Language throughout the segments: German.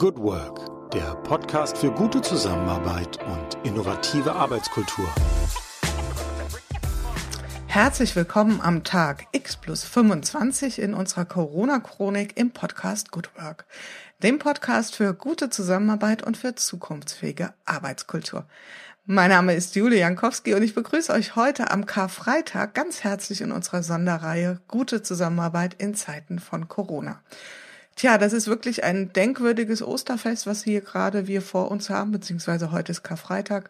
Good Work, der Podcast für gute Zusammenarbeit und innovative Arbeitskultur. Herzlich willkommen am Tag X plus 25 in unserer Corona-Chronik im Podcast Good Work, dem Podcast für gute Zusammenarbeit und für zukunftsfähige Arbeitskultur. Mein Name ist Julia Jankowski und ich begrüße euch heute am Karfreitag ganz herzlich in unserer Sonderreihe Gute Zusammenarbeit in Zeiten von Corona. Tja, das ist wirklich ein denkwürdiges Osterfest, was hier gerade wir vor uns haben, beziehungsweise heute ist Karfreitag.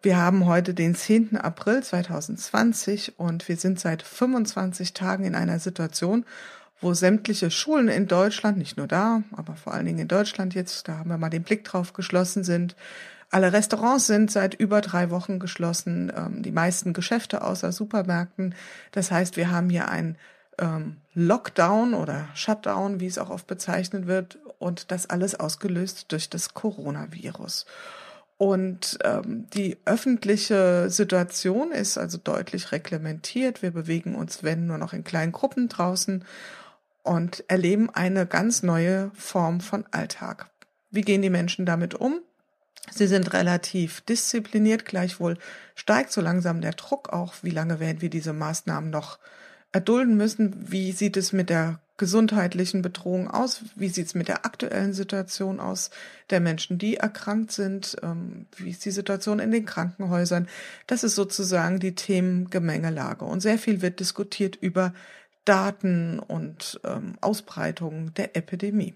Wir haben heute den 10. April 2020 und wir sind seit 25 Tagen in einer Situation, wo sämtliche Schulen in Deutschland, nicht nur da, aber vor allen Dingen in Deutschland jetzt, da haben wir mal den Blick drauf geschlossen sind. Alle Restaurants sind seit über drei Wochen geschlossen, ähm, die meisten Geschäfte außer Supermärkten. Das heißt, wir haben hier ein ähm, Lockdown oder Shutdown, wie es auch oft bezeichnet wird, und das alles ausgelöst durch das Coronavirus. Und ähm, die öffentliche Situation ist also deutlich reglementiert. Wir bewegen uns, wenn nur noch in kleinen Gruppen draußen und erleben eine ganz neue Form von Alltag. Wie gehen die Menschen damit um? Sie sind relativ diszipliniert, gleichwohl steigt so langsam der Druck auch. Wie lange werden wir diese Maßnahmen noch erdulden müssen. Wie sieht es mit der gesundheitlichen Bedrohung aus? Wie sieht es mit der aktuellen Situation aus der Menschen, die erkrankt sind? Ähm, wie ist die Situation in den Krankenhäusern? Das ist sozusagen die Themengemengelage. Und sehr viel wird diskutiert über Daten und ähm, Ausbreitung der Epidemie.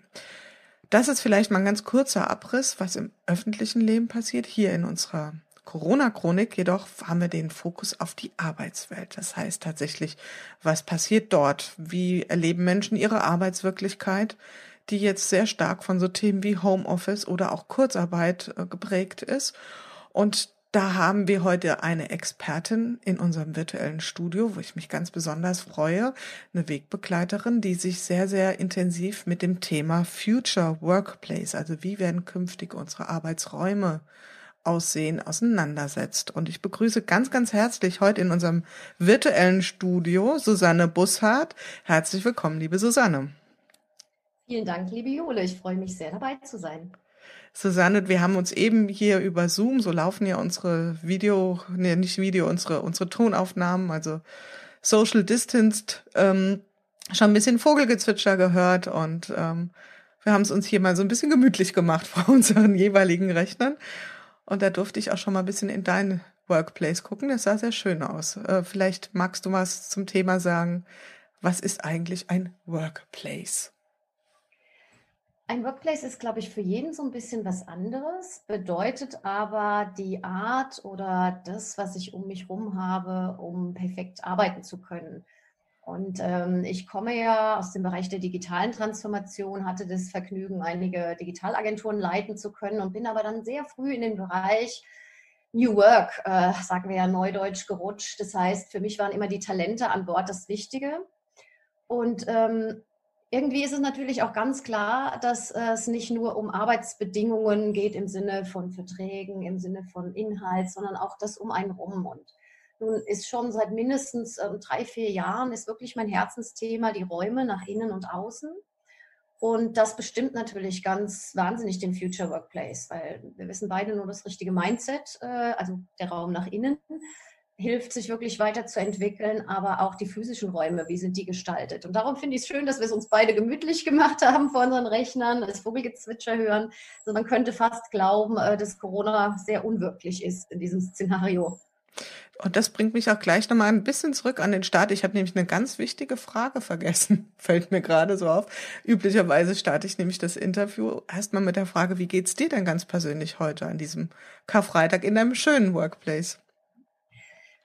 Das ist vielleicht mal ein ganz kurzer Abriss, was im öffentlichen Leben passiert, hier in unserer Corona-Chronik jedoch haben wir den Fokus auf die Arbeitswelt. Das heißt tatsächlich, was passiert dort? Wie erleben Menschen ihre Arbeitswirklichkeit, die jetzt sehr stark von so Themen wie Homeoffice oder auch Kurzarbeit äh, geprägt ist? Und da haben wir heute eine Expertin in unserem virtuellen Studio, wo ich mich ganz besonders freue, eine Wegbegleiterin, die sich sehr, sehr intensiv mit dem Thema Future Workplace, also wie werden künftig unsere Arbeitsräume Aussehen auseinandersetzt. Und ich begrüße ganz, ganz herzlich heute in unserem virtuellen Studio Susanne Busshardt. Herzlich willkommen, liebe Susanne. Vielen Dank, liebe Jule. Ich freue mich sehr, dabei zu sein. Susanne, wir haben uns eben hier über Zoom, so laufen ja unsere Video, nee, nicht Video, unsere, unsere Tonaufnahmen, also Social Distanced, ähm, schon ein bisschen Vogelgezwitscher gehört und ähm, wir haben es uns hier mal so ein bisschen gemütlich gemacht vor unseren jeweiligen Rechnern. Und da durfte ich auch schon mal ein bisschen in dein Workplace gucken. Das sah sehr schön aus. Äh, vielleicht magst du was zum Thema sagen. Was ist eigentlich ein Workplace? Ein Workplace ist, glaube ich, für jeden so ein bisschen was anderes, bedeutet aber die Art oder das, was ich um mich herum habe, um perfekt arbeiten zu können. Und ähm, ich komme ja aus dem Bereich der digitalen Transformation, hatte das Vergnügen, einige Digitalagenturen leiten zu können und bin aber dann sehr früh in den Bereich New Work, äh, sagen wir ja neudeutsch, gerutscht. Das heißt, für mich waren immer die Talente an Bord das Wichtige. Und ähm, irgendwie ist es natürlich auch ganz klar, dass äh, es nicht nur um Arbeitsbedingungen geht im Sinne von Verträgen, im Sinne von Inhalt, sondern auch das um einen rum. Und nun ist schon seit mindestens ähm, drei, vier Jahren ist wirklich mein Herzensthema die Räume nach innen und außen. Und das bestimmt natürlich ganz wahnsinnig den Future Workplace, weil wir wissen beide nur das richtige Mindset, äh, also der Raum nach innen, hilft sich wirklich weiterzuentwickeln, aber auch die physischen Räume, wie sind die gestaltet? Und darum finde ich es schön, dass wir es uns beide gemütlich gemacht haben vor unseren Rechnern, das Vogelgezwitscher hören. Also man könnte fast glauben, äh, dass Corona sehr unwirklich ist in diesem Szenario. Und das bringt mich auch gleich nochmal ein bisschen zurück an den Start. Ich habe nämlich eine ganz wichtige Frage vergessen. Fällt mir gerade so auf. Üblicherweise starte ich nämlich das Interview erstmal mit der Frage, wie geht's dir denn ganz persönlich heute an diesem Karfreitag in deinem schönen Workplace?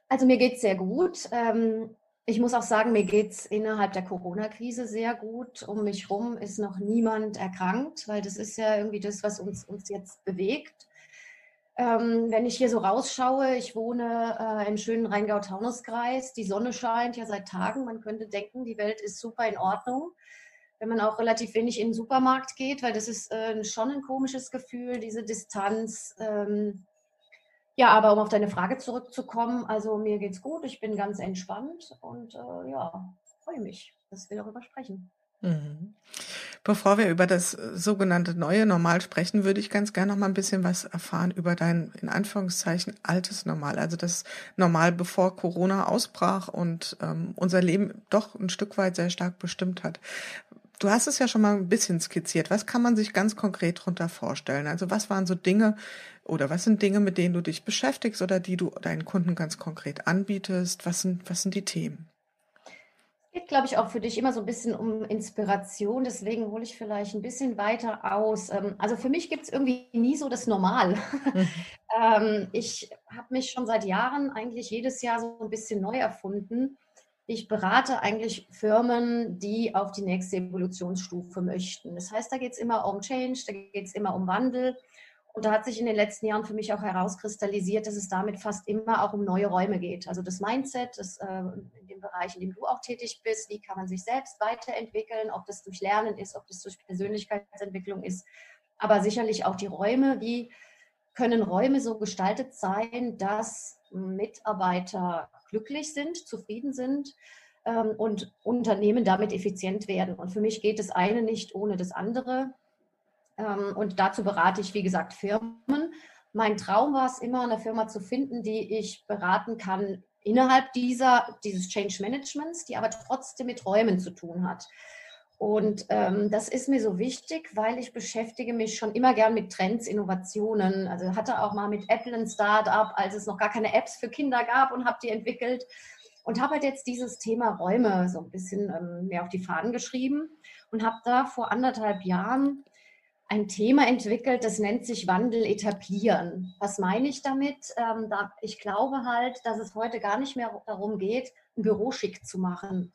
Also mir geht's sehr gut. Ähm, ich muss auch sagen, mir geht's innerhalb der Corona-Krise sehr gut. Um mich rum ist noch niemand erkrankt, weil das ist ja irgendwie das, was uns, uns jetzt bewegt. Ähm, wenn ich hier so rausschaue, ich wohne äh, im schönen Rheingau-Taunus-Kreis. Die Sonne scheint ja seit Tagen. Man könnte denken, die Welt ist super in Ordnung. Wenn man auch relativ wenig in den Supermarkt geht, weil das ist äh, schon ein komisches Gefühl, diese Distanz. Ähm, ja, aber um auf deine Frage zurückzukommen, also mir geht's gut, ich bin ganz entspannt und äh, ja, freue mich, dass wir darüber sprechen. Mhm. Bevor wir über das sogenannte neue Normal sprechen, würde ich ganz gerne noch mal ein bisschen was erfahren über dein, in Anführungszeichen, altes Normal. Also das Normal, bevor Corona ausbrach und ähm, unser Leben doch ein Stück weit sehr stark bestimmt hat. Du hast es ja schon mal ein bisschen skizziert. Was kann man sich ganz konkret darunter vorstellen? Also was waren so Dinge oder was sind Dinge, mit denen du dich beschäftigst oder die du deinen Kunden ganz konkret anbietest? Was sind, was sind die Themen? Geht, glaube ich, auch für dich immer so ein bisschen um Inspiration. Deswegen hole ich vielleicht ein bisschen weiter aus. Ähm, also für mich gibt es irgendwie nie so das Normal. Mhm. Ich habe mich schon seit Jahren eigentlich jedes Jahr so ein bisschen neu erfunden ich berate eigentlich Firmen, die auf die nächste Evolutionsstufe möchten. Das heißt, da geht es immer um Change, da geht es immer um Wandel. Und da hat sich in den letzten Jahren für mich auch herauskristallisiert, dass es damit fast immer auch um neue Räume geht. Also das Mindset, das, äh, in dem Bereich, in dem du auch tätig bist, wie kann man sich selbst weiterentwickeln, ob das durch Lernen ist, ob das durch Persönlichkeitsentwicklung ist, aber sicherlich auch die Räume, wie können Räume so gestaltet sein, dass Mitarbeiter glücklich sind, zufrieden sind ähm, und Unternehmen damit effizient werden. Und für mich geht das eine nicht ohne das andere. Ähm, und dazu berate ich, wie gesagt, Firmen. Mein Traum war es immer, eine Firma zu finden, die ich beraten kann innerhalb dieser, dieses Change Managements, die aber trotzdem mit Räumen zu tun hat. Und ähm, das ist mir so wichtig, weil ich beschäftige mich schon immer gern mit Trends, Innovationen. Also hatte auch mal mit Apple ein Startup, als es noch gar keine Apps für Kinder gab und habe die entwickelt. Und habe halt jetzt dieses Thema Räume so ein bisschen ähm, mehr auf die Fahnen geschrieben und habe da vor anderthalb Jahren ein Thema entwickelt, das nennt sich Wandel etablieren. Was meine ich damit? Ähm, da, ich glaube halt, dass es heute gar nicht mehr darum geht, ein Büro schick zu machen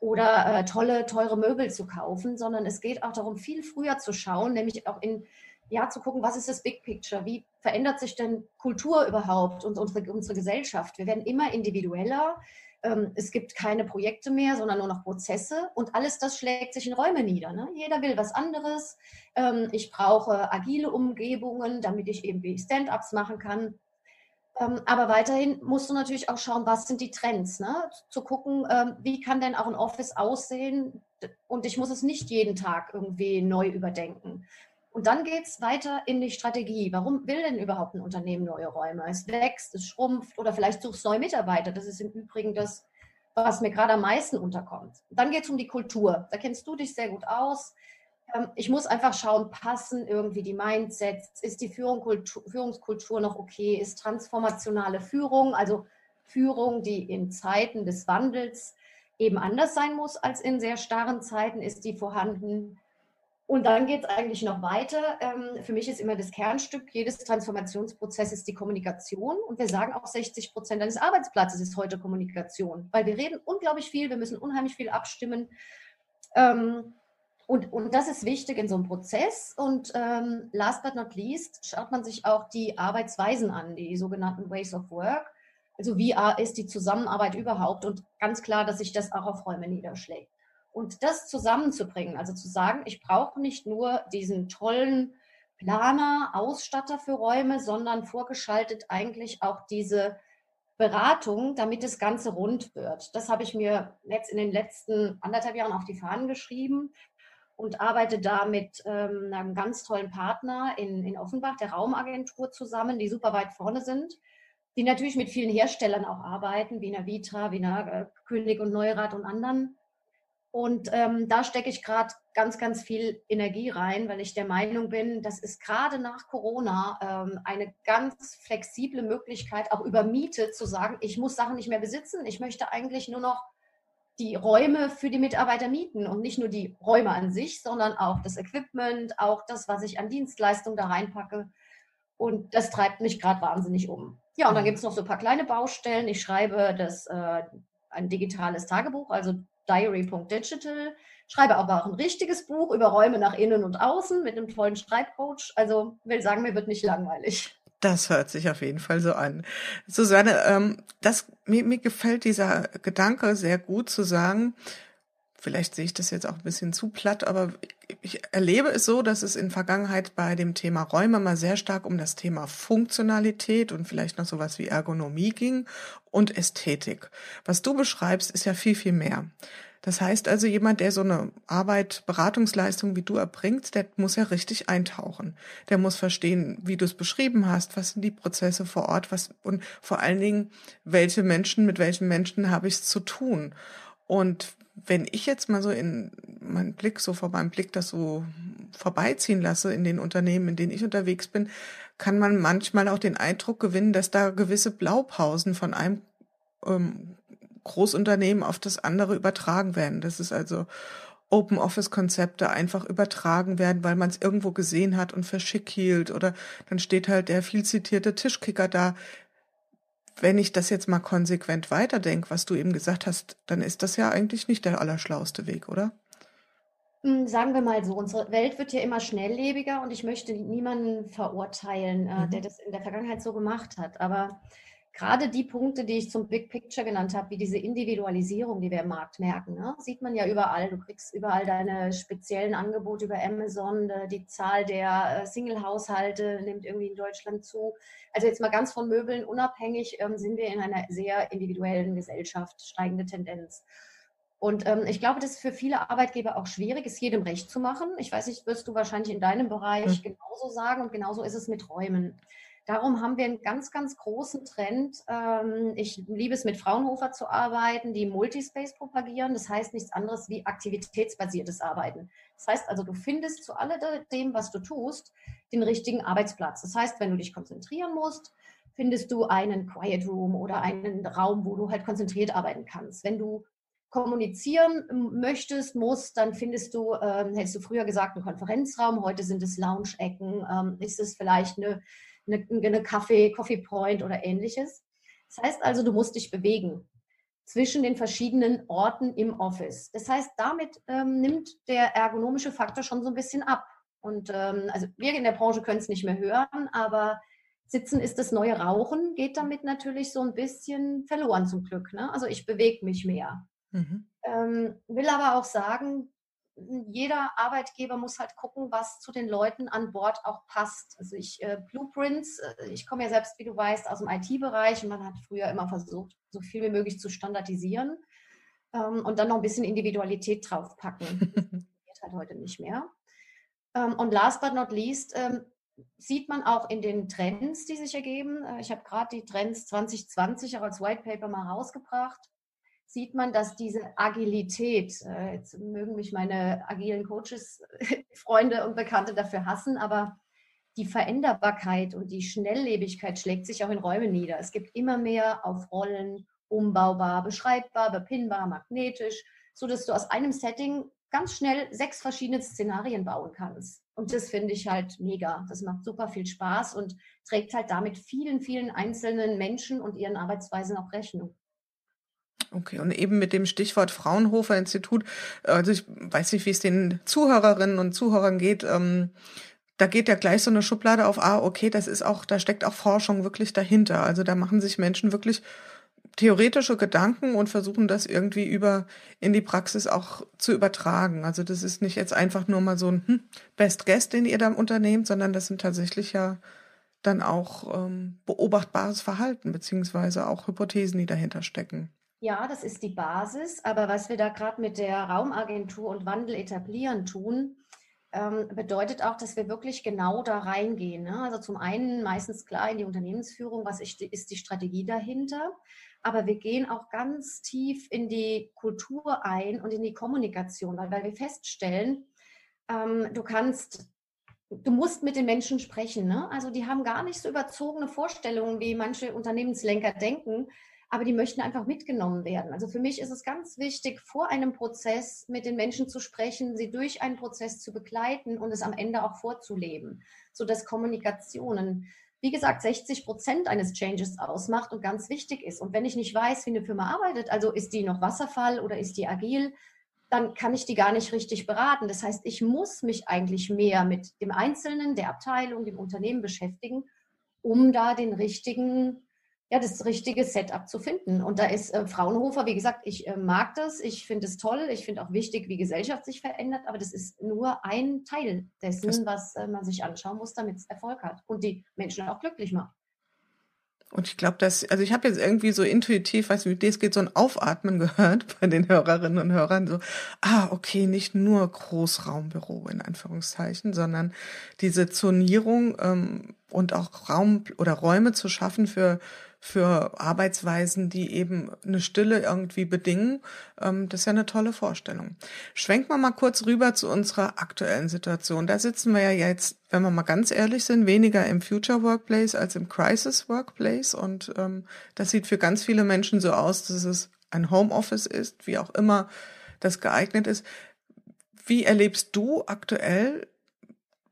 oder äh, tolle, teure Möbel zu kaufen, sondern es geht auch darum, viel früher zu schauen, nämlich auch in, ja, zu gucken, was ist das Big Picture? Wie verändert sich denn Kultur überhaupt und unsere, unsere Gesellschaft? Wir werden immer individueller. Ähm, es gibt keine Projekte mehr, sondern nur noch Prozesse und alles das schlägt sich in Räume nieder. Ne? Jeder will was anderes. Ähm, ich brauche agile Umgebungen, damit ich eben Stand-ups machen kann. Ähm, aber weiterhin musst du natürlich auch schauen, was sind die Trends, ne? zu gucken, ähm, wie kann denn auch ein Office aussehen und ich muss es nicht jeden Tag irgendwie neu überdenken. Und dann geht es weiter in die Strategie. Warum will denn überhaupt ein Unternehmen neue Räume? Es wächst, es schrumpft oder vielleicht suchst neue Mitarbeiter. Das ist im Übrigen das, was mir gerade am meisten unterkommt. Dann geht es um die Kultur. Da kennst du dich sehr gut aus. Ähm, ich muss einfach schauen, passen irgendwie die Mindsets, ist die Führungskultur noch okay, ist transformationale Führung, also Führung, die in Zeiten des Wandels eben anders sein muss als in sehr starren Zeiten, ist die vorhanden. Und dann geht es eigentlich noch weiter. Ähm, für mich ist immer das Kernstück jedes Transformationsprozesses die Kommunikation. Und wir sagen auch, 60 Prozent eines Arbeitsplatzes ist heute Kommunikation, weil wir reden unglaublich viel, wir müssen unheimlich viel abstimmen. Ähm, und, und das ist wichtig in so einem Prozess. Und ähm, last but not least schaut man sich auch die Arbeitsweisen an, die sogenannten Ways of Work. Also wie ist die Zusammenarbeit überhaupt? Und ganz klar, dass sich das auch auf Räume niederschlägt. Und das zusammenzubringen, also zu sagen, ich brauche nicht nur diesen tollen Planer, Ausstatter für Räume, sondern vorgeschaltet eigentlich auch diese Beratung, damit das Ganze rund wird. Das habe ich mir jetzt in den letzten anderthalb Jahren auf die Fahnen geschrieben und arbeite da mit ähm, einem ganz tollen Partner in, in Offenbach, der Raumagentur, zusammen, die super weit vorne sind, die natürlich mit vielen Herstellern auch arbeiten, wie einer Vitra, wie einer äh, König und Neurath und anderen. Und ähm, da stecke ich gerade ganz, ganz viel Energie rein, weil ich der Meinung bin, das ist gerade nach Corona ähm, eine ganz flexible Möglichkeit, auch über Miete zu sagen, ich muss Sachen nicht mehr besitzen, ich möchte eigentlich nur noch die Räume für die Mitarbeiter mieten und nicht nur die Räume an sich, sondern auch das Equipment, auch das, was ich an Dienstleistungen da reinpacke. Und das treibt mich gerade wahnsinnig um. Ja, und dann mhm. gibt es noch so ein paar kleine Baustellen. Ich schreibe das, äh, ein digitales Tagebuch, also diary.digital. Schreibe aber auch ein richtiges Buch über Räume nach innen und außen mit einem tollen Schreibcoach. Also will sagen, mir wird nicht langweilig. Das hört sich auf jeden Fall so an. Susanne, ähm, das, mir, mir gefällt dieser Gedanke sehr gut zu sagen, vielleicht sehe ich das jetzt auch ein bisschen zu platt, aber ich erlebe es so, dass es in Vergangenheit bei dem Thema Räume mal sehr stark um das Thema Funktionalität und vielleicht noch sowas wie Ergonomie ging und Ästhetik. Was du beschreibst, ist ja viel, viel mehr. Das heißt also, jemand, der so eine Arbeit, Beratungsleistung wie du erbringt, der muss ja richtig eintauchen. Der muss verstehen, wie du es beschrieben hast, was sind die Prozesse vor Ort, was und vor allen Dingen, welche Menschen, mit welchen Menschen habe ich es zu tun. Und wenn ich jetzt mal so in meinen Blick, so vor meinem Blick das so vorbeiziehen lasse in den Unternehmen, in denen ich unterwegs bin, kann man manchmal auch den Eindruck gewinnen, dass da gewisse Blaupausen von einem ähm, Großunternehmen auf das andere übertragen werden. Das ist also Open Office Konzepte einfach übertragen werden, weil man es irgendwo gesehen hat und für schick hielt oder dann steht halt der viel zitierte Tischkicker da. Wenn ich das jetzt mal konsequent weiterdenke, was du eben gesagt hast, dann ist das ja eigentlich nicht der allerschlauste Weg, oder? Hm, sagen wir mal so, unsere Welt wird ja immer schnelllebiger und ich möchte niemanden verurteilen, äh, der mhm. das in der Vergangenheit so gemacht hat. Aber gerade die Punkte, die ich zum Big Picture genannt habe, wie diese Individualisierung, die wir im Markt merken, ne? sieht man ja überall. Du kriegst überall deine speziellen Angebote über Amazon. Äh, die Zahl der äh, Single-Haushalte nimmt irgendwie in Deutschland zu. Also jetzt mal ganz von Möbeln unabhängig ähm, sind wir in einer sehr individuellen Gesellschaft, steigende Tendenz. Und ähm, ich glaube, das ist für viele Arbeitgeber auch schwierig, es jedem recht zu machen. Ich weiß nicht, wirst du wahrscheinlich in deinem Bereich mhm. genauso sagen und genauso ist es mit Räumen. Darum haben wir einen ganz, ganz großen Trend. Ähm, ich liebe es, mit Fraunhofer zu arbeiten, die Multispace propagieren. Das heißt nichts anderes wie aktivitätsbasiertes Arbeiten. Das heißt also, du findest zu alledem, was du tust, den richtigen Arbeitsplatz. Das heißt, wenn du dich konzentrieren musst, findest du einen Quiet Room oder einen Raum, wo du halt konzentriert arbeiten kannst. Wenn du kommunizieren möchtest, musst, dann findest du, ähm, hättest du früher gesagt, einen Konferenzraum, heute sind es Lounge-Ecken, ähm, ist es vielleicht eine eine, eine Kaffee, Coffee Point oder ähnliches. Das heißt also, du musst dich bewegen zwischen den verschiedenen Orten im Office. Das heißt, damit ähm, nimmt der ergonomische Faktor schon so ein bisschen ab. Und ähm, also wir in der Branche können es nicht mehr hören, aber Sitzen ist das neue Rauchen, geht damit natürlich so ein bisschen verloren zum Glück. Ne? Also ich bewege mich mehr. Mhm. Ähm, will aber auch sagen, jeder Arbeitgeber muss halt gucken, was zu den Leuten an Bord auch passt. Also ich, äh, Blueprints, äh, ich komme ja selbst, wie du weißt, aus dem IT-Bereich und man hat früher immer versucht, so viel wie möglich zu standardisieren ähm, und dann noch ein bisschen Individualität draufpacken. das geht halt heute nicht mehr. Ähm, und last but not least ähm, sieht man auch in den Trends, die sich ergeben. Äh, ich habe gerade die Trends 2020 auch als White Paper mal rausgebracht sieht man, dass diese Agilität, äh, jetzt mögen mich meine agilen Coaches, Freunde und Bekannte dafür hassen, aber die Veränderbarkeit und die Schnelllebigkeit schlägt sich auch in Räumen nieder. Es gibt immer mehr auf Rollen, umbaubar, beschreibbar, bepinnbar, magnetisch, so dass du aus einem Setting ganz schnell sechs verschiedene Szenarien bauen kannst. Und das finde ich halt mega. Das macht super viel Spaß und trägt halt damit vielen, vielen einzelnen Menschen und ihren Arbeitsweisen auch Rechnung. Okay, und eben mit dem Stichwort Fraunhofer Institut, also ich weiß nicht, wie es den Zuhörerinnen und Zuhörern geht, ähm, da geht ja gleich so eine Schublade auf, ah, okay, das ist auch, da steckt auch Forschung wirklich dahinter. Also da machen sich Menschen wirklich theoretische Gedanken und versuchen das irgendwie über in die Praxis auch zu übertragen. Also das ist nicht jetzt einfach nur mal so ein hm, Best Guest, den ihr da unternehmt, sondern das sind tatsächlich ja dann auch ähm, beobachtbares Verhalten beziehungsweise auch Hypothesen, die dahinter stecken. Ja, das ist die Basis. Aber was wir da gerade mit der Raumagentur und Wandel etablieren tun, ähm, bedeutet auch, dass wir wirklich genau da reingehen. Ne? Also zum einen meistens klar in die Unternehmensführung, was ist die, ist die Strategie dahinter. Aber wir gehen auch ganz tief in die Kultur ein und in die Kommunikation, weil, weil wir feststellen, ähm, du kannst du musst mit den Menschen sprechen. Ne? Also die haben gar nicht so überzogene Vorstellungen, wie manche Unternehmenslenker denken, aber die möchten einfach mitgenommen werden. Also für mich ist es ganz wichtig, vor einem Prozess mit den Menschen zu sprechen, sie durch einen Prozess zu begleiten und es am Ende auch vorzuleben, sodass Kommunikationen, wie gesagt, 60 Prozent eines Changes ausmacht und ganz wichtig ist. Und wenn ich nicht weiß, wie eine Firma arbeitet, also ist die noch Wasserfall oder ist die agil, dann kann ich die gar nicht richtig beraten. Das heißt, ich muss mich eigentlich mehr mit dem Einzelnen, der Abteilung, dem Unternehmen beschäftigen, um da den richtigen ja, das richtige Setup zu finden. Und da ist äh, Fraunhofer, wie gesagt, ich äh, mag das, ich finde es toll, ich finde auch wichtig, wie Gesellschaft sich verändert, aber das ist nur ein Teil dessen, was äh, man sich anschauen muss, damit es Erfolg hat und die Menschen auch glücklich macht. Und ich glaube, dass, also ich habe jetzt irgendwie so intuitiv, weiß nicht, wie das geht, so ein Aufatmen gehört bei den Hörerinnen und Hörern. So, ah, okay, nicht nur Großraumbüro in Anführungszeichen, sondern diese Zonierung ähm, und auch Raum oder Räume zu schaffen für für Arbeitsweisen, die eben eine Stille irgendwie bedingen. Ähm, das ist ja eine tolle Vorstellung. Schwenken wir mal kurz rüber zu unserer aktuellen Situation. Da sitzen wir ja jetzt, wenn wir mal ganz ehrlich sind, weniger im Future Workplace als im Crisis Workplace. Und ähm, das sieht für ganz viele Menschen so aus, dass es ein Homeoffice ist, wie auch immer das geeignet ist. Wie erlebst du aktuell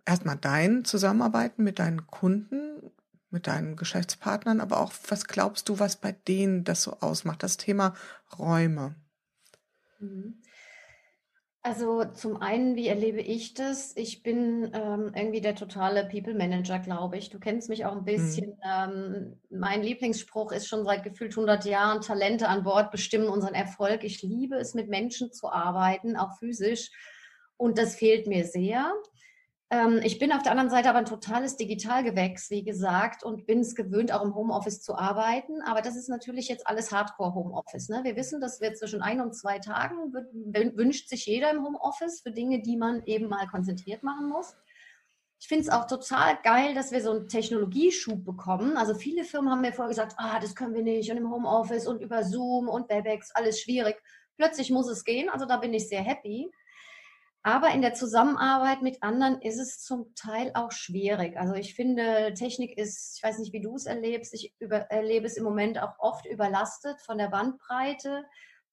erstmal dein Zusammenarbeiten mit deinen Kunden? Mit deinen Geschäftspartnern, aber auch, was glaubst du, was bei denen das so ausmacht, das Thema Räume? Mhm. Also zum einen, wie erlebe ich das? Ich bin ähm, irgendwie der totale People Manager, glaube ich. Du kennst mich auch ein bisschen. Mhm. Ähm, mein Lieblingsspruch ist schon seit gefühlt 100 Jahren, Talente an Bord bestimmen unseren Erfolg. Ich liebe es, mit Menschen zu arbeiten, auch physisch. Und das fehlt mir sehr. Ähm, ich bin auf der anderen Seite aber ein totales Digitalgewächs, wie gesagt, und bin es gewöhnt, auch im Homeoffice zu arbeiten. Aber das ist natürlich jetzt alles Hardcore-Homeoffice. Ne? Wir wissen, dass wir zwischen ein und zwei Tagen wünscht sich jeder im Homeoffice für Dinge, die man eben mal konzentriert machen muss. Ich finde es auch total geil, dass wir so einen Technologieschub bekommen. Also viele Firmen haben mir vorher gesagt, ah, das können wir nicht und im Homeoffice und über Zoom und Webex, alles schwierig. Plötzlich muss es gehen. Also da bin ich sehr happy. Aber in der Zusammenarbeit mit anderen ist es zum Teil auch schwierig. Also ich finde, Technik ist, ich weiß nicht, wie du es erlebst, ich über, erlebe es im Moment auch oft überlastet von der Bandbreite,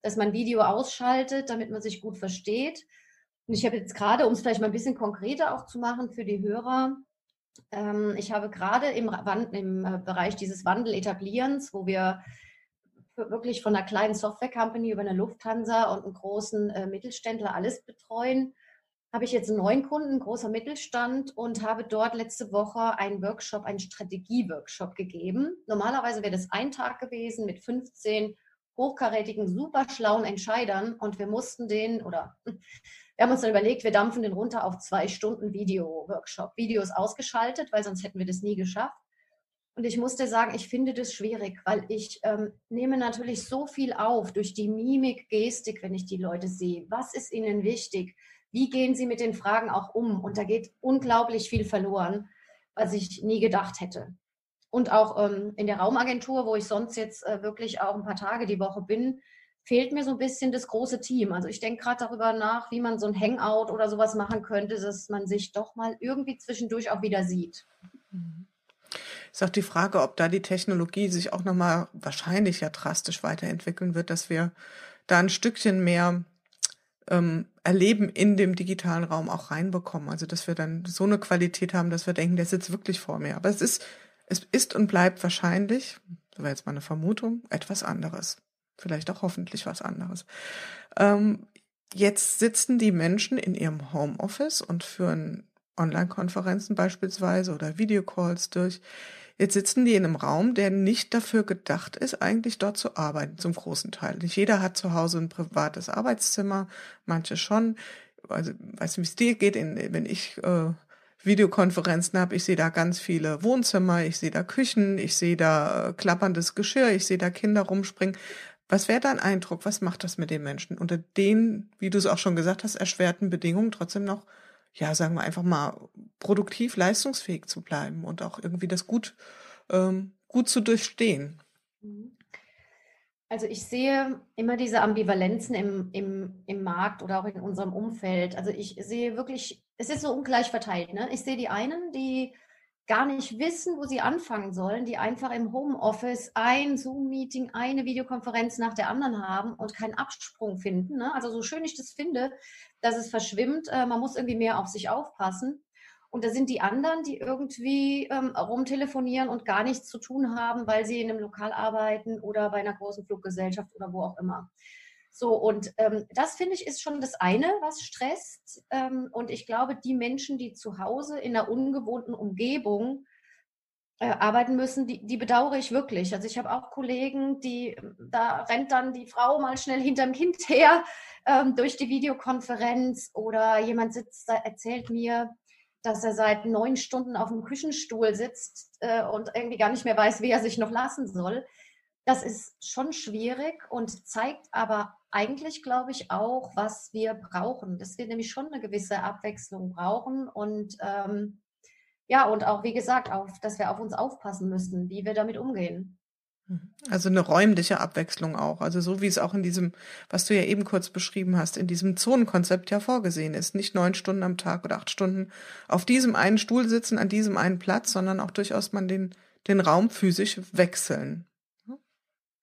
dass man Video ausschaltet, damit man sich gut versteht. Und ich habe jetzt gerade, um es vielleicht mal ein bisschen konkreter auch zu machen für die Hörer, ähm, ich habe gerade im, im äh, Bereich dieses Wandeletablierens, wo wir wirklich von einer kleinen Software-Company über eine Lufthansa und einen großen äh, Mittelständler alles betreuen, habe ich jetzt einen neuen Kunden, großer Mittelstand und habe dort letzte Woche einen Workshop, einen Strategie-Workshop gegeben. Normalerweise wäre das ein Tag gewesen mit 15 hochkarätigen, super schlauen Entscheidern und wir mussten den oder wir haben uns dann überlegt, wir dampfen den runter auf zwei Stunden Video-Workshop. Videos ausgeschaltet, weil sonst hätten wir das nie geschafft. Und ich musste sagen, ich finde das schwierig, weil ich ähm, nehme natürlich so viel auf durch die Mimik, Gestik, wenn ich die Leute sehe. Was ist ihnen wichtig? Wie gehen sie mit den Fragen auch um? Und da geht unglaublich viel verloren, was ich nie gedacht hätte. Und auch ähm, in der Raumagentur, wo ich sonst jetzt äh, wirklich auch ein paar Tage die Woche bin, fehlt mir so ein bisschen das große Team. Also ich denke gerade darüber nach, wie man so ein Hangout oder sowas machen könnte, dass man sich doch mal irgendwie zwischendurch auch wieder sieht. Mhm. Ist auch die Frage, ob da die Technologie sich auch nochmal wahrscheinlich ja drastisch weiterentwickeln wird, dass wir da ein Stückchen mehr ähm, Erleben in dem digitalen Raum auch reinbekommen. Also dass wir dann so eine Qualität haben, dass wir denken, der sitzt wirklich vor mir. Aber es ist, es ist und bleibt wahrscheinlich, das wäre jetzt mal eine Vermutung, etwas anderes. Vielleicht auch hoffentlich was anderes. Ähm, jetzt sitzen die Menschen in ihrem Homeoffice und führen Online-Konferenzen beispielsweise oder Videocalls durch. Jetzt sitzen die in einem Raum, der nicht dafür gedacht ist, eigentlich dort zu arbeiten, zum großen Teil. Nicht jeder hat zu Hause ein privates Arbeitszimmer, manche schon. Also, weißt du, wie es dir geht, in, wenn ich äh, Videokonferenzen habe, ich sehe da ganz viele Wohnzimmer, ich sehe da Küchen, ich sehe da äh, klapperndes Geschirr, ich sehe da Kinder rumspringen. Was wäre dein Eindruck? Was macht das mit den Menschen? Unter den, wie du es auch schon gesagt hast, erschwerten Bedingungen trotzdem noch ja, sagen wir einfach mal, produktiv, leistungsfähig zu bleiben und auch irgendwie das gut, ähm, gut zu durchstehen. Mhm. Also ich sehe immer diese Ambivalenzen im, im, im Markt oder auch in unserem Umfeld. Also ich sehe wirklich, es ist so ungleich verteilt. Ne? Ich sehe die einen, die gar nicht wissen, wo sie anfangen sollen, die einfach im Homeoffice ein Zoom-Meeting, eine Videokonferenz nach der anderen haben und keinen Absprung finden. Ne? Also so schön ich das finde, dass es verschwimmt, äh, man muss irgendwie mehr auf sich aufpassen. Und da sind die anderen, die irgendwie ähm, rumtelefonieren und gar nichts zu tun haben, weil sie in einem Lokal arbeiten oder bei einer großen Fluggesellschaft oder wo auch immer. So, und ähm, das finde ich ist schon das eine, was stresst. Ähm, und ich glaube, die Menschen, die zu Hause in einer ungewohnten Umgebung äh, arbeiten müssen, die, die bedauere ich wirklich. Also ich habe auch Kollegen, die, da rennt dann die Frau mal schnell hinterm Kind her ähm, durch die Videokonferenz oder jemand sitzt erzählt mir, dass er seit neun Stunden auf dem Küchenstuhl sitzt äh, und irgendwie gar nicht mehr weiß, wie er sich noch lassen soll. Das ist schon schwierig und zeigt aber eigentlich, glaube ich, auch, was wir brauchen. Dass wir nämlich schon eine gewisse Abwechslung brauchen und ähm, ja, und auch, wie gesagt, auf, dass wir auf uns aufpassen müssen, wie wir damit umgehen. Mhm. Also eine räumliche Abwechslung auch. Also so wie es auch in diesem, was du ja eben kurz beschrieben hast, in diesem Zonenkonzept ja vorgesehen ist. Nicht neun Stunden am Tag oder acht Stunden auf diesem einen Stuhl sitzen, an diesem einen Platz, sondern auch durchaus man den, den Raum physisch wechseln.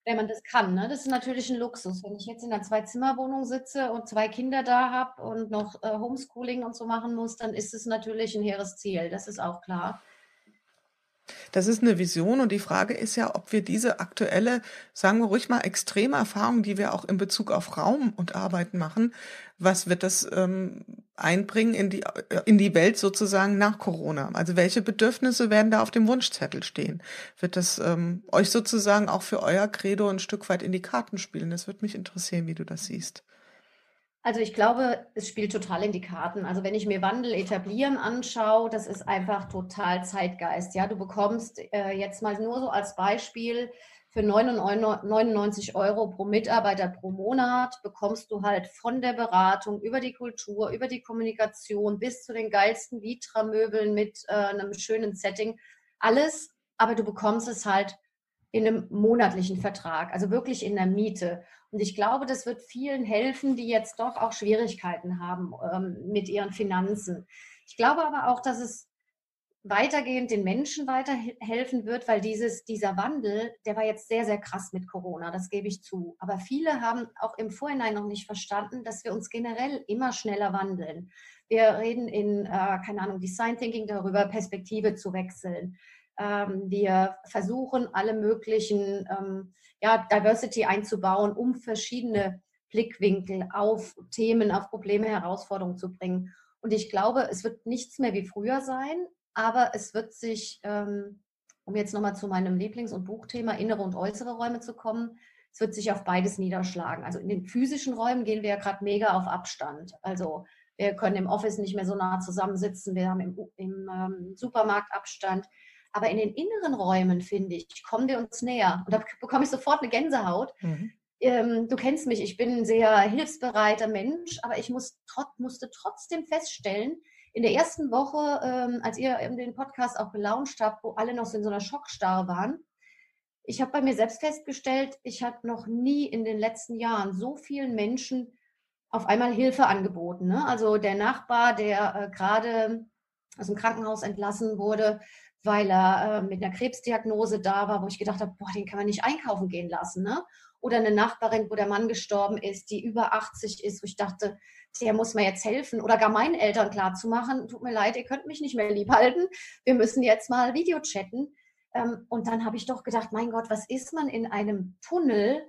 Wenn man das kann, ne? Das ist natürlich ein Luxus. Wenn ich jetzt in einer Zwei-Zimmer-Wohnung sitze und zwei Kinder da habe und noch äh, Homeschooling und so machen muss, dann ist es natürlich ein hehres Ziel. Das ist auch klar. Das ist eine Vision und die Frage ist ja, ob wir diese aktuelle, sagen wir ruhig mal, extreme Erfahrung, die wir auch in Bezug auf Raum und Arbeiten machen, was wird das ähm, einbringen in die, äh, in die Welt sozusagen nach Corona? Also welche Bedürfnisse werden da auf dem Wunschzettel stehen? Wird das ähm, euch sozusagen auch für euer Credo ein Stück weit in die Karten spielen? Das würde mich interessieren, wie du das siehst. Also ich glaube, es spielt total in die Karten. Also wenn ich mir Wandel etablieren anschaue, das ist einfach total Zeitgeist. Ja, du bekommst äh, jetzt mal nur so als Beispiel für 99 Euro pro Mitarbeiter pro Monat bekommst du halt von der Beratung über die Kultur, über die Kommunikation bis zu den geilsten Vitra-Möbeln mit äh, einem schönen Setting alles, aber du bekommst es halt in einem monatlichen Vertrag, also wirklich in der Miete. Und ich glaube, das wird vielen helfen, die jetzt doch auch Schwierigkeiten haben ähm, mit ihren Finanzen. Ich glaube aber auch, dass es weitergehend den Menschen weiterhelfen wird, weil dieses, dieser Wandel, der war jetzt sehr, sehr krass mit Corona, das gebe ich zu. Aber viele haben auch im Vorhinein noch nicht verstanden, dass wir uns generell immer schneller wandeln. Wir reden in, äh, keine Ahnung, Design Thinking darüber, Perspektive zu wechseln. Ähm, wir versuchen alle möglichen ähm, ja, Diversity einzubauen, um verschiedene Blickwinkel auf Themen, auf Probleme, Herausforderungen zu bringen. Und ich glaube, es wird nichts mehr wie früher sein, aber es wird sich, ähm, um jetzt nochmal zu meinem Lieblings- und Buchthema innere und äußere Räume zu kommen, es wird sich auf beides niederschlagen. Also in den physischen Räumen gehen wir ja gerade mega auf Abstand. Also wir können im Office nicht mehr so nah zusammensitzen, wir haben im, im Supermarkt Abstand. Aber in den inneren Räumen, finde ich, kommen wir uns näher. Und da bekomme ich sofort eine Gänsehaut. Mhm. Ähm, du kennst mich, ich bin ein sehr hilfsbereiter Mensch, aber ich muss, trot, musste trotzdem feststellen, in der ersten Woche, ähm, als ihr den Podcast auch gelauncht habt, wo alle noch so in so einer Schockstarre waren, ich habe bei mir selbst festgestellt, ich habe noch nie in den letzten Jahren so vielen Menschen auf einmal Hilfe angeboten. Ne? Also der Nachbar, der äh, gerade aus dem Krankenhaus entlassen wurde, weil er äh, mit einer Krebsdiagnose da war, wo ich gedacht habe, boah, den kann man nicht einkaufen gehen lassen. Ne? Oder eine Nachbarin, wo der Mann gestorben ist, die über 80 ist, wo ich dachte, der muss mir jetzt helfen. Oder gar meinen Eltern klarzumachen, tut mir leid, ihr könnt mich nicht mehr lieb halten, wir müssen jetzt mal Video chatten. Ähm, und dann habe ich doch gedacht, mein Gott, was ist man in einem Tunnel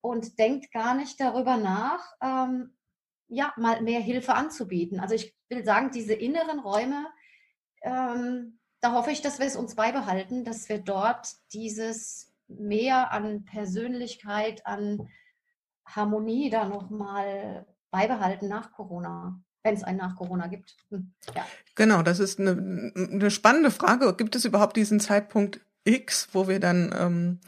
und denkt gar nicht darüber nach, ähm, ja, mal mehr Hilfe anzubieten. Also ich will sagen, diese inneren Räume, ähm, da hoffe ich, dass wir es uns beibehalten, dass wir dort dieses mehr an Persönlichkeit, an Harmonie da nochmal beibehalten nach Corona, wenn es ein nach Corona gibt. Hm, ja. Genau, das ist eine, eine spannende Frage. Gibt es überhaupt diesen Zeitpunkt X, wo wir dann ähm,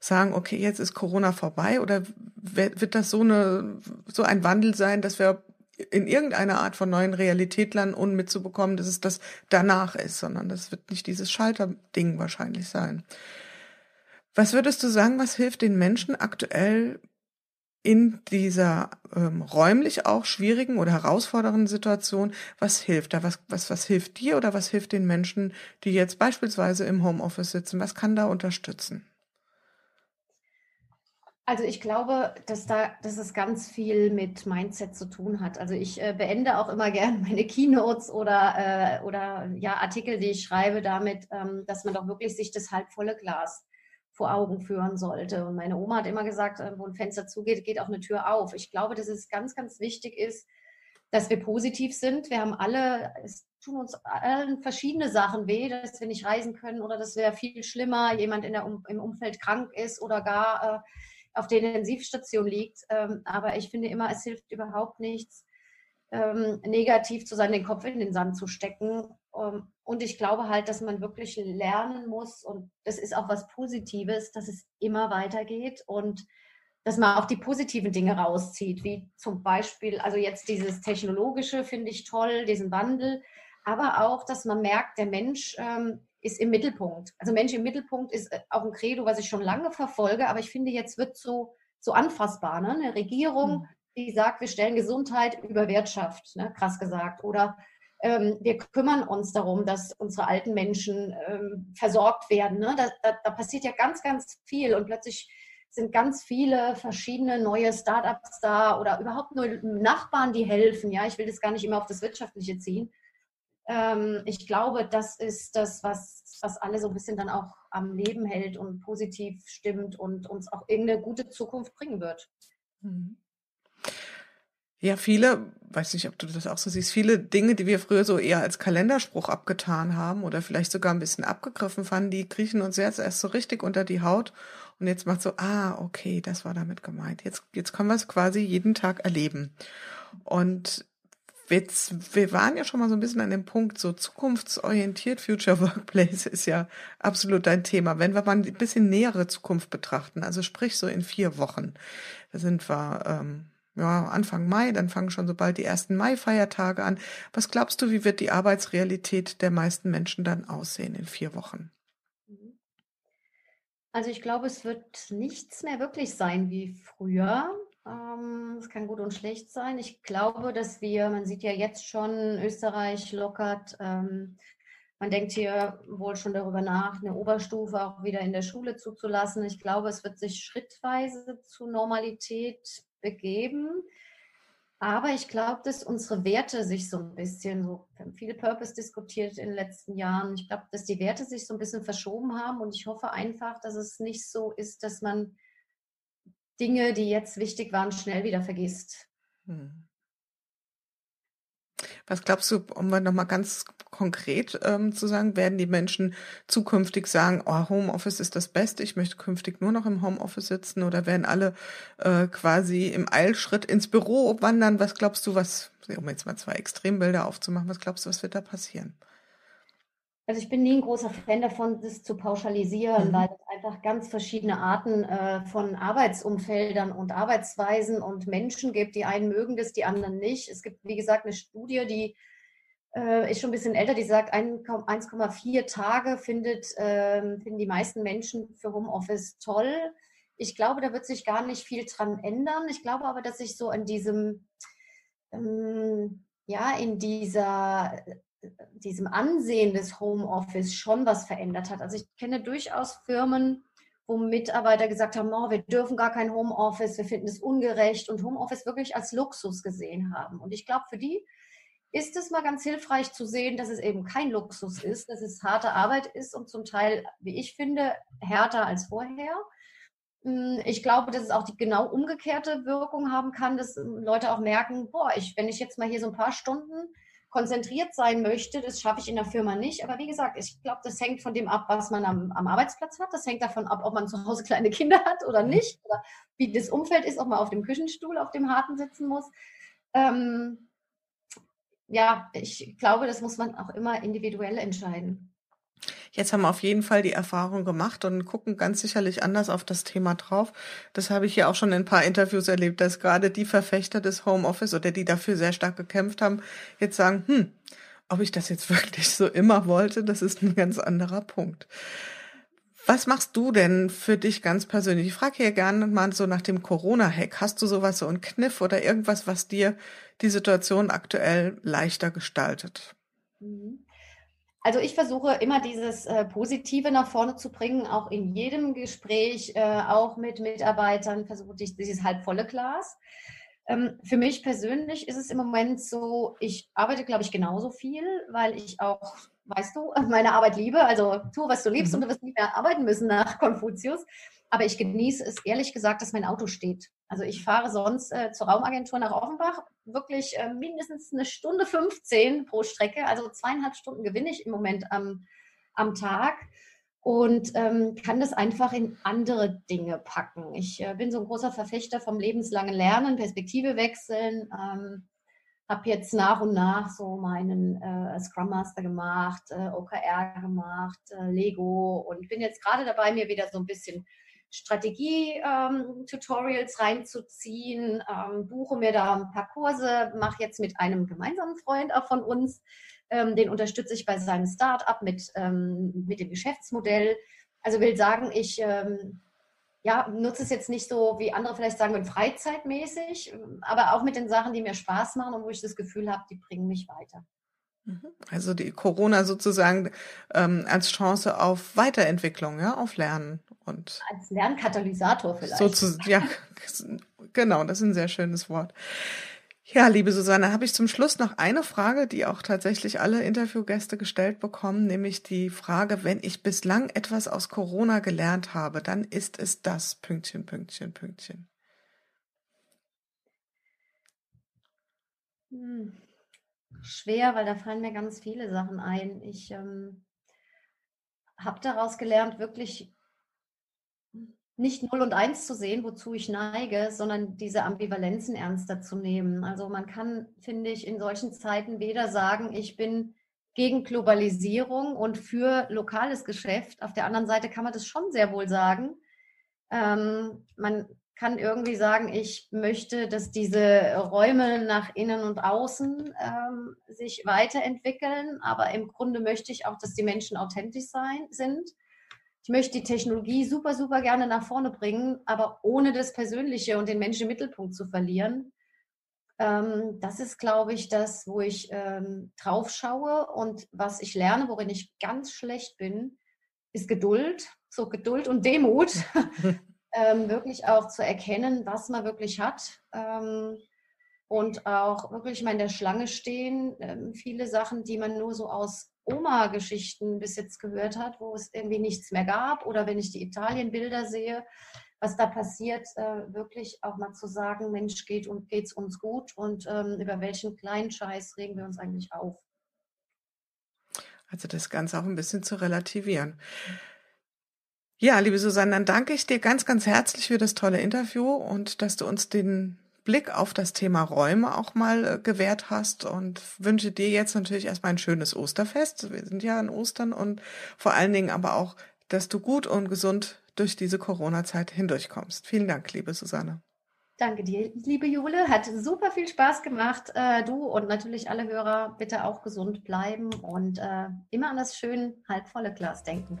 sagen, okay, jetzt ist Corona vorbei oder wird das so eine so ein Wandel sein, dass wir in irgendeiner Art von neuen Realität landen, ohne mitzubekommen, dass es das danach ist, sondern das wird nicht dieses Schalterding wahrscheinlich sein. Was würdest du sagen, was hilft den Menschen aktuell in dieser ähm, räumlich auch schwierigen oder herausfordernden Situation, was hilft da? Was, was, was hilft dir oder was hilft den Menschen, die jetzt beispielsweise im Homeoffice sitzen? Was kann da unterstützen? Also ich glaube, dass da, dass es ganz viel mit Mindset zu tun hat. Also ich äh, beende auch immer gern meine Keynotes oder, äh, oder ja, Artikel, die ich schreibe, damit, ähm, dass man doch wirklich sich das halbvolle Glas vor Augen führen sollte. Und meine Oma hat immer gesagt, äh, wo ein Fenster zugeht, geht auch eine Tür auf. Ich glaube, dass es ganz, ganz wichtig ist, dass wir positiv sind. Wir haben alle, es tun uns allen verschiedene Sachen weh, dass wir nicht reisen können oder dass wir viel schlimmer, jemand in der, im Umfeld krank ist oder gar äh, auf der Intensivstation liegt. Ähm, aber ich finde immer, es hilft überhaupt nichts, ähm, negativ zu sein, den Kopf in den Sand zu stecken Ähm, und ich glaube halt, dass man wirklich lernen muss, und das ist auch was Positives, dass es immer weitergeht und dass man auch die positiven Dinge rauszieht, wie zum Beispiel, also jetzt dieses Technologische finde ich toll, diesen Wandel, aber auch, dass man merkt, der Mensch ähm, ist im Mittelpunkt. Also Mensch im Mittelpunkt ist äh, auch ein Credo, was ich schon lange verfolge, aber ich finde, jetzt wird so, so anfassbar. Ne? Eine Regierung, mhm. die sagt, wir stellen Gesundheit über Wirtschaft, ne? krass gesagt. Oder ähm, wir kümmern uns darum, dass unsere alten Menschen ähm, versorgt werden. Ne? Da, da, da, passiert ja ganz, ganz viel und plötzlich sind ganz viele verschiedene neue Startups da oder überhaupt nur Nachbarn, die helfen. Ja, ich will das gar nicht immer auf das Wirtschaftliche ziehen. Ähm, ich glaube, das ist das, was, was alle so ein bisschen dann auch am Leben hält und positiv stimmt und uns auch irgendeine gute Zukunft bringen wird. Mhm. Ja, viele, weiß nicht, ob du das auch so siehst, viele Dinge, die wir früher so eher als Kalenderspruch abgetan haben oder vielleicht sogar ein bisschen abgegriffen fanden, die kriechen uns jetzt erst so richtig unter die Haut und jetzt macht so, ah, okay, das war damit gemeint. Jetzt, jetzt können wir es quasi jeden Tag erleben. Und jetzt, wir waren ja schon mal so ein bisschen an dem Punkt, so zukunftsorientiert Future Workplace ist ja absolut dein Thema. Wenn wir mal ein bisschen nähere Zukunft betrachten, also sprich so in vier Wochen, da sind wir, ähm, ja, Anfang Mai, dann fangen schon so bald die ersten Mai-Feiertage an. Was glaubst du, wie wird die Arbeitsrealität der meisten Menschen dann aussehen in vier Wochen? Also ich glaube, es wird nichts mehr wirklich sein wie früher. Ähm, es kann gut und schlecht sein. Ich glaube, dass wir, man sieht ja jetzt schon, Österreich lockert. Ähm, man denkt hier wohl schon darüber nach, eine Oberstufe auch wieder in der Schule zuzulassen. Ich glaube, es wird sich schrittweise zu Normalität begeben. Aber ich glaube, dass unsere Werte sich so ein bisschen, so, wir haben viele Purpose diskutiert in den letzten Jahren. Ich glaube, dass die Werte sich so ein bisschen verschoben haben und ich hoffe einfach, dass es nicht so ist, dass man Dinge, die jetzt wichtig waren, schnell wieder vergisst. Hm. Was glaubst du, um mal nochmal ganz konkret ähm, zu sagen, werden die Menschen zukünftig sagen, oh, Homeoffice ist das Beste, ich möchte künftig nur noch im Homeoffice sitzen oder werden alle äh, quasi im Eilschritt ins Büro wandern? Was glaubst du, was, um jetzt mal zwei Extrembilder aufzumachen, was glaubst du, was wird da passieren? Also ich bin nie ein großer Fan davon, das zu pauschalisieren, mhm. weil es einfach ganz verschiedene Arten äh, von Arbeitsumfeldern und Arbeitsweisen und Menschen gibt. Die einen mögen das, die anderen nicht. Es gibt, wie gesagt, eine Studie, die äh, ist schon ein bisschen älter, die sagt, 1,4 Tage findet, äh, finden die meisten Menschen für Homeoffice toll. Ich glaube, da wird sich gar nicht viel dran ändern. Ich glaube aber, dass sich so in diesem, ähm, ja, in dieser diesem Ansehen des Homeoffice schon was verändert hat. Also ich kenne durchaus Firmen, wo Mitarbeiter gesagt haben, oh, wir dürfen gar kein Homeoffice, wir finden es ungerecht und Homeoffice wirklich als Luxus gesehen haben. Und ich glaube, für die ist es mal ganz hilfreich zu sehen, dass es eben kein Luxus ist, dass es harte Arbeit ist und zum Teil, wie ich finde, härter als vorher. Hm, ich glaube, dass es auch die genau umgekehrte Wirkung haben kann, dass Leute auch merken, boah, ich, wenn ich jetzt mal hier so ein paar Stunden konzentriert sein möchte, das schaffe ich in der Firma nicht. Aber wie gesagt, ich glaube, das hängt von dem ab, was man am, am, Arbeitsplatz hat. Das hängt davon ab, ob man zu Hause kleine Kinder hat oder nicht. Oder wie das Umfeld ist, ob man auf dem Küchenstuhl, auf dem Harten sitzen muss. Ähm, ja, ich glaube, das muss man auch immer individuell entscheiden. Jetzt haben wir auf jeden Fall die Erfahrung gemacht und gucken ganz sicherlich anders auf das Thema drauf. Das habe ich ja auch schon in ein paar Interviews erlebt, dass gerade die Verfechter des Homeoffice oder die dafür sehr stark gekämpft haben, jetzt sagen, hm, ob ich das jetzt wirklich so immer wollte, das ist ein ganz anderer Punkt. Was machst du denn für dich ganz persönlich? Ich frage hier gerne mal so nach dem Corona-Hack. Hast du sowas, so einen Kniff oder irgendwas, was dir die Situation aktuell leichter gestaltet? Mhm. Also ich versuche immer dieses äh, Positive nach vorne zu bringen, auch in jedem Gespräch, äh, auch mit Mitarbeitern versuche ich dieses halbvolle Glas. Ähm, für mich persönlich ist es im Moment so, ich arbeite, glaube ich, genauso viel, weil ich auch, weißt du, meine Arbeit liebe. Also tu, was du liebst mhm. und du wirst nicht mehr arbeiten müssen nach Konfuzius. Aber ich genieße es ehrlich gesagt, dass mein Auto steht. Also ich fahre sonst äh, zur Raumagentur nach Offenbach wirklich äh, mindestens eine Stunde 15 pro Strecke. Also zweieinhalb Stunden gewinne ich im Moment am, am Tag und ähm, kann das einfach in andere Dinge packen. Ich äh, bin so ein großer Verfechter vom lebenslangen Lernen, Perspektive wechseln. Ähm, habe jetzt nach und nach so meinen äh, Scrum Master gemacht, äh, OKR gemacht, äh, Lego und bin jetzt gerade dabei, mir wieder so ein bisschen Strategie-Tutorials ähm, reinzuziehen, ähm, buche mir da ein paar Kurse, mache jetzt mit einem gemeinsamen Freund auch von uns, ähm, den unterstütze ich bei seinem Start-up mit, ähm, mit dem Geschäftsmodell. Also will sagen, ich ähm, ja, nutze es jetzt nicht so, wie andere vielleicht sagen, freizeitmäßig, aber auch mit den Sachen, die mir Spaß machen und wo ich das Gefühl habe, die bringen mich weiter. Mhm. Also die Corona sozusagen ähm, als Chance auf Weiterentwicklung, ja, auf Lernen und als Lernkatalysator vielleicht. Sozu ja, genau, das ist ein sehr schönes Wort. Ja, liebe Susanne, habe ich zum Schluss noch eine Frage, die auch tatsächlich alle Interviewgäste gestellt bekommen, nämlich die Frage, wenn ich bislang etwas aus Corona gelernt habe, dann ist es das Pünktchen, Pünktchen, Pünktchen. Hm. Schwer, weil da fallen mir ganz viele Sachen ein. Ich ähm, habe daraus gelernt, wirklich nicht 0 und 1 zu sehen, wozu ich neige, sondern diese Ambivalenzen ernster zu nehmen. Also man kann, finde ich, in solchen Zeiten weder sagen, ich bin gegen Globalisierung und für lokales Geschäft. Auf der anderen Seite kann man das schon sehr wohl sagen. Ähm, man kann irgendwie sagen, ich möchte, dass diese Räume nach innen und außen ähm, sich weiterentwickeln, aber im Grunde möchte ich auch, dass die Menschen authentisch sein, sind ich möchte die Technologie super, super gerne nach vorne bringen, aber ohne das Persönliche und den Menschen im Mittelpunkt zu verlieren. Ähm, das ist, glaube ich, das, wo ich ähm, drauf schaue und was ich lerne, worin ich ganz schlecht bin, ist Geduld, so Geduld und Demut, ähm, wirklich auch zu erkennen, was man wirklich hat. Ähm, und auch wirklich mal in der Schlange stehen. Ähm, viele Sachen, die man nur so aus Oma-Geschichten bis jetzt gehört hat, wo es irgendwie nichts mehr gab. Oder wenn ich die Italien-Bilder sehe, was da passiert, äh, wirklich auch mal zu sagen, Mensch, geht und geht's uns gut und ähm, über welchen kleinen Scheiß regen wir uns eigentlich auf. Also das Ganze auch ein bisschen zu relativieren. Ja, liebe Susanne, dann danke ich dir ganz, ganz herzlich für das tolle Interview und dass du uns den Blick auf das Thema Räume auch mal äh, gewährt hast und wünsche dir jetzt natürlich erstmal ein schönes Osterfest. Wir sind ja an Ostern und vor allen Dingen aber auch, dass du gut und gesund durch diese Corona-Zeit hindurchkommst. Vielen Dank, liebe Susanne. Danke dir, liebe Jule. Hat super viel Spaß gemacht. Äh, du und natürlich alle Hörer bitte auch gesund bleiben und äh, immer an das schön halbvolle Glas denken.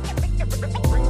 Bye.